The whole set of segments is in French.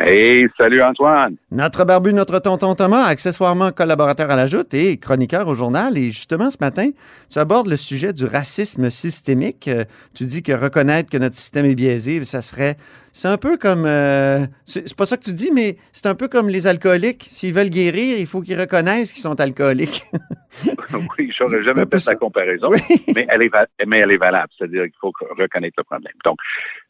Hey, salut Antoine. Notre barbu, notre tonton Thomas, accessoirement collaborateur à la Joute et chroniqueur au journal. Et justement, ce matin, tu abordes le sujet du racisme systémique. Euh, tu dis que reconnaître que notre système est biaisé, ça serait. C'est un peu comme. euh, c'est pas ça que tu dis, mais c'est un peu comme les alcooliques. S'ils veulent guérir, il faut qu'ils reconnaissent qu'ils sont alcooliques. oui, j'aurais jamais fait la comparaison, Oui. mais, elle est mais elle est valable. C'est-à-dire qu'il faut reconnaître le problème. Donc,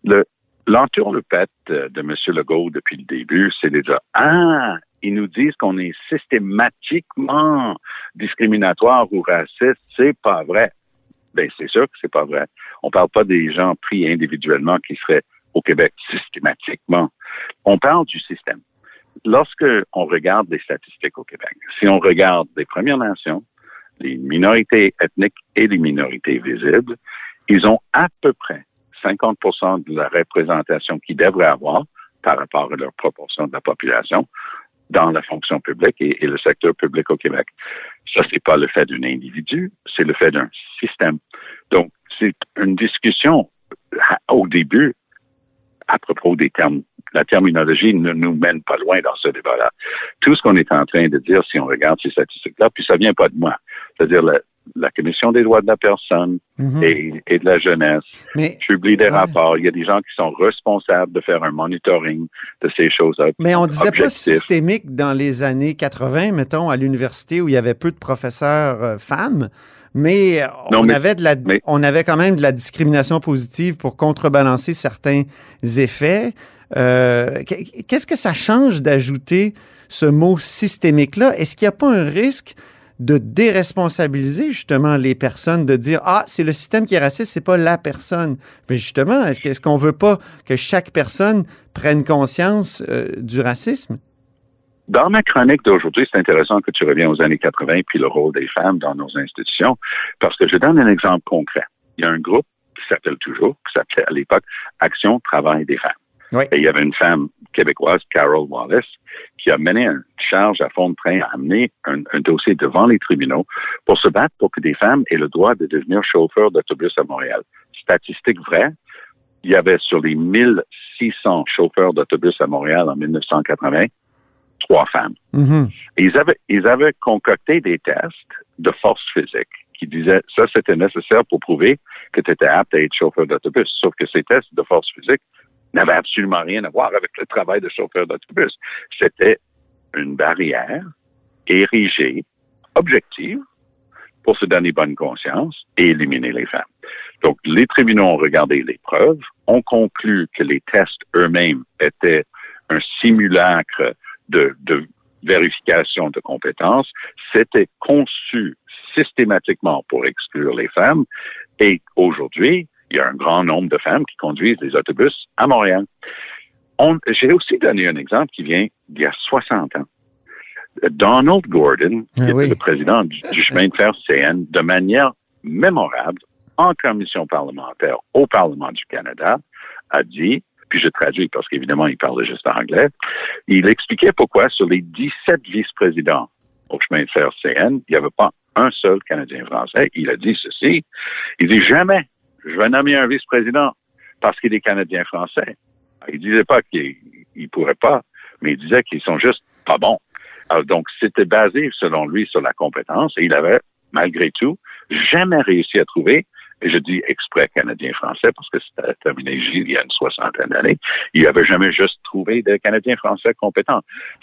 le, l'entourloupette de de M. Legault depuis le début, c'est déjà Ah, ils nous disent qu'on est systématiquement discriminatoire ou raciste. C'est pas vrai. Ben, c'est sûr que c'est pas vrai. On parle pas des gens pris individuellement qui seraient au Québec systématiquement. On parle du système. Lorsque on regarde les statistiques au Québec, si on regarde les Premières Nations, les minorités ethniques et les minorités visibles, ils ont à peu près 50% de la représentation qu'ils devraient avoir par rapport à leur proportion de la population dans la fonction publique et, le secteur public au Québec. Ça, c'est pas le fait d'un individu, c'est le fait d'un système. Donc, c'est une discussion au début à propos des termes. La terminologie ne nous mène pas loin dans ce débat-là. Tout ce qu'on est en train de dire, si on regarde ces statistiques-là, puis ça vient pas de moi, c'est-à-dire la, Commission des droits de la personne Mhm. et, et de la jeunesse Mais, publie des Ouais. rapports. Il y a des gens qui sont responsables de faire un monitoring de ces choses-là. mais on disait pas systémique dans les années 80, mettons, à l'université où il y avait peu de professeurs euh, femmes. Mais, Non, on, mais- avait de la, mais- on avait quand même de la discrimination positive pour contrebalancer certains effets. Euh, qu- Qu'est-ce que ça change d'ajouter ce mot systémique-là? Est-ce qu'il n'y a pas un risque de déresponsabiliser justement les personnes, de dire Ah, c'est le système qui est raciste, c'est pas la personne. Mais justement, est-ce qu'on veut pas que chaque personne prenne conscience euh, du racisme? Dans ma chronique d'aujourd'hui, c'est intéressant que tu reviens aux années 80 puis le rôle des femmes dans nos institutions, parce que je donne un exemple concret. Il y a un groupe qui s'appelle toujours, qui s'appelait à l'époque Action Travail des femmes. Oui. Et il y avait une femme québécoise, Carol Wallace, qui a mené une charge à fond de train, a amené un, un dossier devant les tribunaux pour se battre pour que des femmes aient le droit de devenir chauffeurs d'autobus à Montréal. Statistique vraie, il y avait sur les 1600 chauffeurs d'autobus à Montréal en 1980, trois femmes. Mhm. Et ils avaient, ils avaient concocté des tests de force physique qui disaient ça, c'était nécessaire pour prouver que tu étais apte à être chauffeur d'autobus. Sauf que ces tests de force physique n'avaient absolument rien à voir avec le travail de chauffeur d'autobus. C'était une barrière érigée, objective, pour se donner bonne conscience et éliminer les femmes. Donc, les tribunaux ont regardé les preuves, ont conclu que les tests eux-mêmes étaient un simulacre de, de vérification de compétences, c'était conçu systématiquement pour exclure les femmes. Et aujourd'hui, il y a un grand nombre de femmes qui conduisent des autobus à Montréal. On- J'ai aussi donné un exemple qui vient d'il y a 60 ans. Donald Gordon, qui Ah était oui. le président du, du chemin de fer CN, de manière mémorable, en commission parlementaire au Parlement du Canada, a dit, puis je traduis parce qu'évidemment, il parlait juste anglais, il expliquait pourquoi sur les 17 vice-présidents au chemin de fer CN, il n'y avait pas un seul Canadien français. Il a dit ceci. Il dit jamais je vais nommer un vice-président parce qu'il est Canadien français. Il disait pas qu'il ne pourrait pas, mais il disait qu'ils sont juste pas bons. Donc, c'était basé, selon lui, sur la compétence et il avait, malgré tout, jamais réussi à trouver, et je dis exprès canadien-français parce que c'était terminé il y a une soixantaine d'années, il avait jamais juste trouvé de Canadiens français compétents.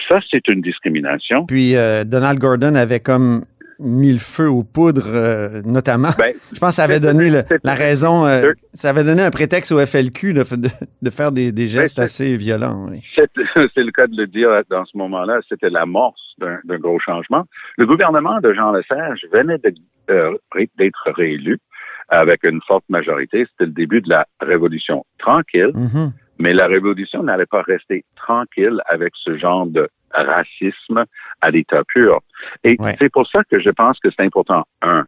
Ça, c'est une discrimination. Puis euh, Donald Gordon avait comme mis le feu aux poudres, euh, notamment. Ben, Je pense que ça avait donné le- la raison, euh, ça avait donné un prétexte au FLQ de, de- de faire des, des gestes assez violents. oui. C'est le cas de le dire dans ce moment-là, c'était l'amorce d'un gros changement. Le gouvernement de Jean Lesage venait euh, d'être réélu avec une forte majorité. C'était le début de la révolution tranquille. Mhm. Mais la révolution n'allait pas rester tranquille avec ce genre de racisme à l'état pur. Et c'est pour ça que je pense que c'est important, un,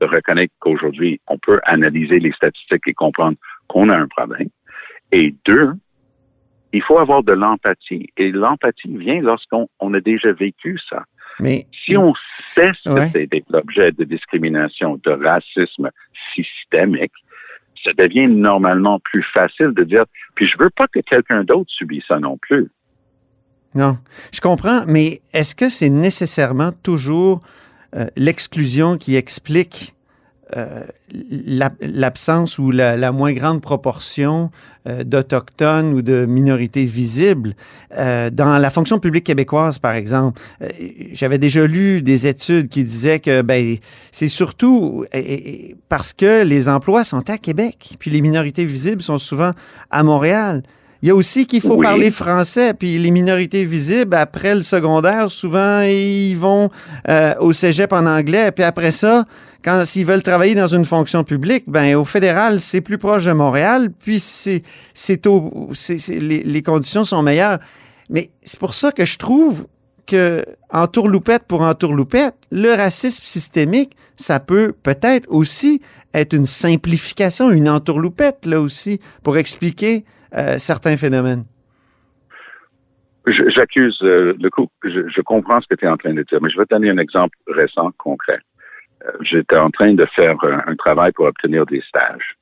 de reconnaître qu'aujourd'hui, on peut analyser les statistiques et comprendre qu'on a un problème. Et deux, il faut avoir de l'empathie. Et l'empathie vient lorsqu'on a déjà vécu ça. Mais si on sait que c'est l'objet de discrimination, de racisme systémique, ça devient normalement plus facile de dire, puis je veux pas que quelqu'un d'autre subisse ça non plus. Non, je comprends, mais est-ce que c'est nécessairement toujours euh, l'exclusion qui explique euh, l'absence ou la, moins grande proportion euh, d'Autochtones ou de minorités visibles. Dans la fonction publique québécoise, par exemple, j'avais déjà lu des études qui disaient que ben, c'est surtout parce que les emplois sont à Québec, puis les minorités visibles sont souvent à Montréal. Il y a aussi qu'il faut parler français, puis les minorités visibles, après le secondaire, souvent, ils vont au cégep en anglais, puis après ça, quand s'ils veulent travailler dans une fonction publique, ben au fédéral, c'est plus proche de Montréal, puis c'est c'est les, les, conditions sont meilleures. Mais c'est pour ça que je trouve que en tourloupette pour en tourloupette, le racisme systémique, ça peut peut-être aussi être une simplification, une entourloupette là aussi pour expliquer euh, certains phénomènes. J'accuse euh, le coup. Je, comprends ce que tu es en train de dire, mais je vais te donner un exemple récent, concret. Euh, j'étais en train de faire un, travail pour obtenir des stages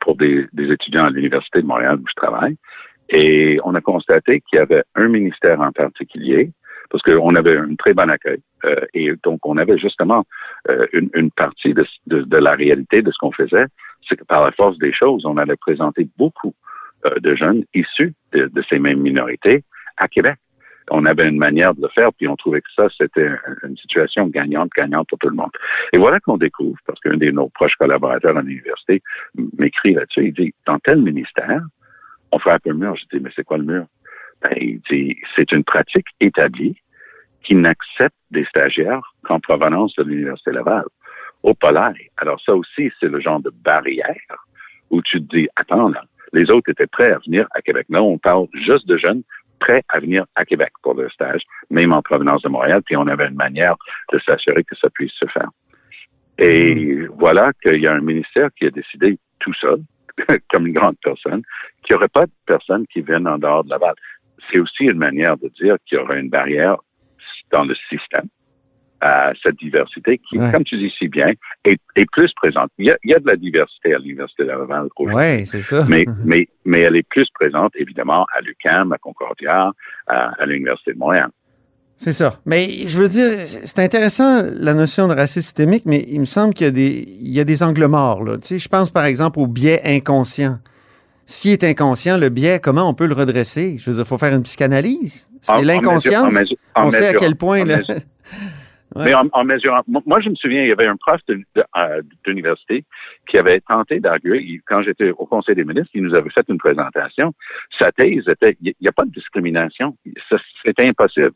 pour des, étudiants à l'Université de Montréal où je travaille. Et on a constaté qu'il y avait un ministère en particulier, parce qu'on avait un très bon accueil. Euh, et donc, on avait justement une, partie de, la réalité de ce qu'on faisait, c'est que par la force des choses, on allait présenter beaucoup de jeunes issus de, ces mêmes minorités à Québec on avait une manière de le faire, puis on trouvait que ça, c'était une situation gagnante-gagnante pour tout le monde. Et voilà qu'on découvre, parce qu'un de nos proches collaborateurs à l'université m'écrit là-dessus, il dit, dans tel ministère, on frappe un mur. Je dis, mais c'est quoi le mur? Ben, il dit, c'est une pratique établie qui n'accepte des stagiaires qu'en provenance de l'Université Laval. Au polaire. Alors ça aussi, c'est le genre de barrière où tu te dis, attends, là, les autres étaient prêts à venir à Québec. Là, on parle juste de jeunes prêts à venir à Québec pour le stage, même en provenance de Montréal, puis on avait une manière de s'assurer que ça puisse se faire. Et hmm. voilà qu'il y a un ministère qui a décidé tout seul, comme une grande personne, qu'il n'y aurait pas de personnes qui viennent en dehors de Laval. C'est aussi une manière de dire qu'il y aurait une barrière dans le système à cette diversité qui, comme tu dis si bien, est, plus présente. Il y, a, de la diversité à l'Université de Laval Oui, c'est ça. Mais, mais, mais elle est plus présente, évidemment, à l'UQAM, à Concordia, à, l'Université de Montréal. C'est ça. Mais je veux dire, c'est intéressant la notion de racisme systémique, mais il me semble qu'il y a des, il y a des angles morts. Là. Tu sais, je pense par exemple au biais inconscient. S'il est inconscient, le biais, comment on peut le redresser? Je veux dire, il faut faire une psychanalyse. C'est l'inconscience. On sait à quel point. Là, Mais en, mesurant, moi je me souviens, il y avait un prof euh, d'université qui avait tenté d'arguer, quand j'étais au Conseil des ministres, il nous avait fait une présentation. Sa thèse était, il n'y a pas de discrimination. C'était impossible.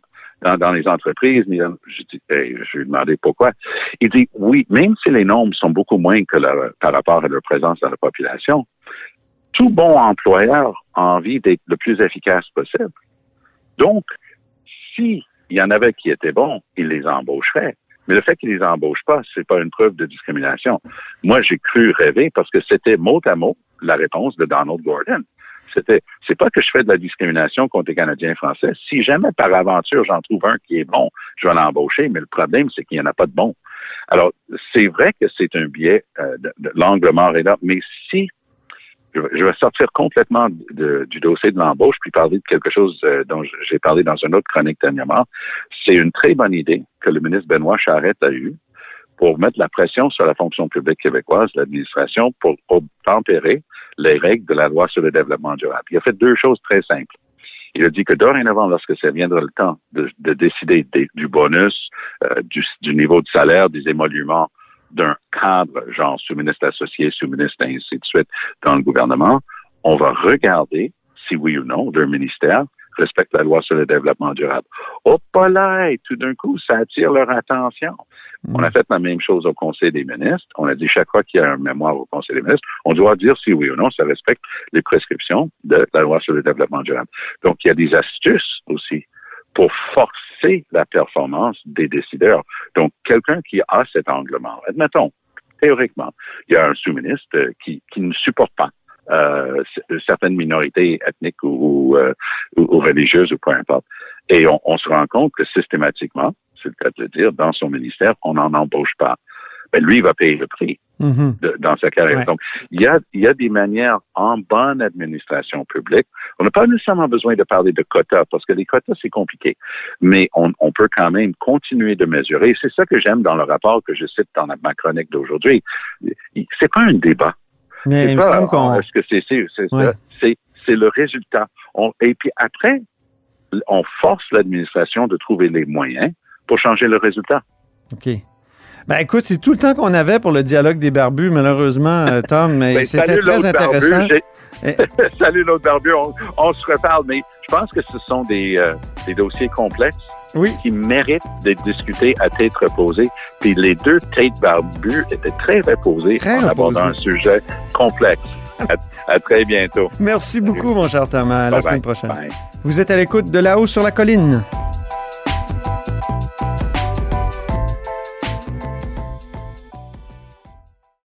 Dans, les entreprises, je, dis, je lui ai demandé pourquoi. Il dit, oui, même si les nombres sont beaucoup moins que par rapport à leur présence dans la population, tout bon employeur a envie d'être le plus efficace possible. Donc, si il y en avait qui étaient bons, il les embaucherait. Mais le fait qu'ils les embauchent pas, c'est pas une preuve de discrimination. Moi, j'ai cru rêver parce que c'était mot à mot la réponse de Donald Gordon. C'était, c'est pas que je fais de la discrimination contre les Canadiens français. Si jamais par aventure j'en trouve un qui est bon, je vais l'embaucher. Mais le problème, c'est qu'il n'y en a pas de bon. Alors, c'est vrai que c'est un biais, euh, l'angle mort est là. Mais si je vais sortir complètement du dossier de l'embauche puis parler de quelque chose euh, dont j'ai parlé dans une autre chronique dernièrement. C'est une très bonne idée que le ministre Benoît Charette a eue pour mettre la pression sur la fonction publique québécoise, l'administration, pour, tempérer les règles de la loi sur le développement durable. Il a fait deux choses très simples. Il a dit que dorénavant, lorsque ça viendra le temps de, décider du bonus, euh, du, du, niveau de salaire, des émoluments d'un cadre, genre sous-ministre associé, sous-ministre, ainsi de suite, dans le gouvernement, on va regarder si oui ou non, d'un ministère, respectent la loi sur le développement durable. Oh, pas là, tout d'un coup, ça attire leur attention. On a fait la même chose au Conseil des ministres. On a dit chaque fois qu'il y a un mémoire au Conseil des ministres, on doit dire si oui ou non ça respecte les prescriptions de la loi sur le développement durable. Donc, il y a des astuces aussi pour forcer la performance des décideurs. Donc, quelqu'un qui a cet angle-là, admettons, théoriquement, il y a un sous-ministre qui, qui ne supporte pas euh, certaines minorités ethniques ou, euh, ou, ou, religieuses ou peu importe. Et on, on, se rend compte que systématiquement, c'est le cas de le dire, dans son ministère, on n'en embauche pas. Ben, lui, il va payer le prix mm-hmm. de, dans sa carrière. Ouais. Donc, il y, a, y a des manières en bonne administration publique. On n'a pas nécessairement besoin de parler de quotas parce que les quotas, c'est compliqué. Mais on, on, peut quand même continuer de mesurer. C'est ça que j'aime dans le rapport que je cite dans ma chronique d'aujourd'hui. C'est pas un débat. Mais il me semble qu'on. Est-ce que c'est c'est ouais. c'est le résultat. On, et puis après, on force l'administration de trouver les moyens pour changer le résultat. OK. Ben écoute, c'est tout le temps qu'on avait pour le dialogue des barbus, malheureusement, Tom, mais ben, c'était très intéressant. salut l'autre barbu, on, on, se reparle, mais je pense que ce sont des, euh, des dossiers complexes oui. qui méritent d'être discutés à tête reposée. Puis les deux têtes barbues étaient très reposées très en abordant un sujet complexe. À, à, très bientôt. Merci beaucoup, mon cher Thomas. À la bye semaine prochaine. Bye. Vous êtes à l'écoute de là-haut sur la colline.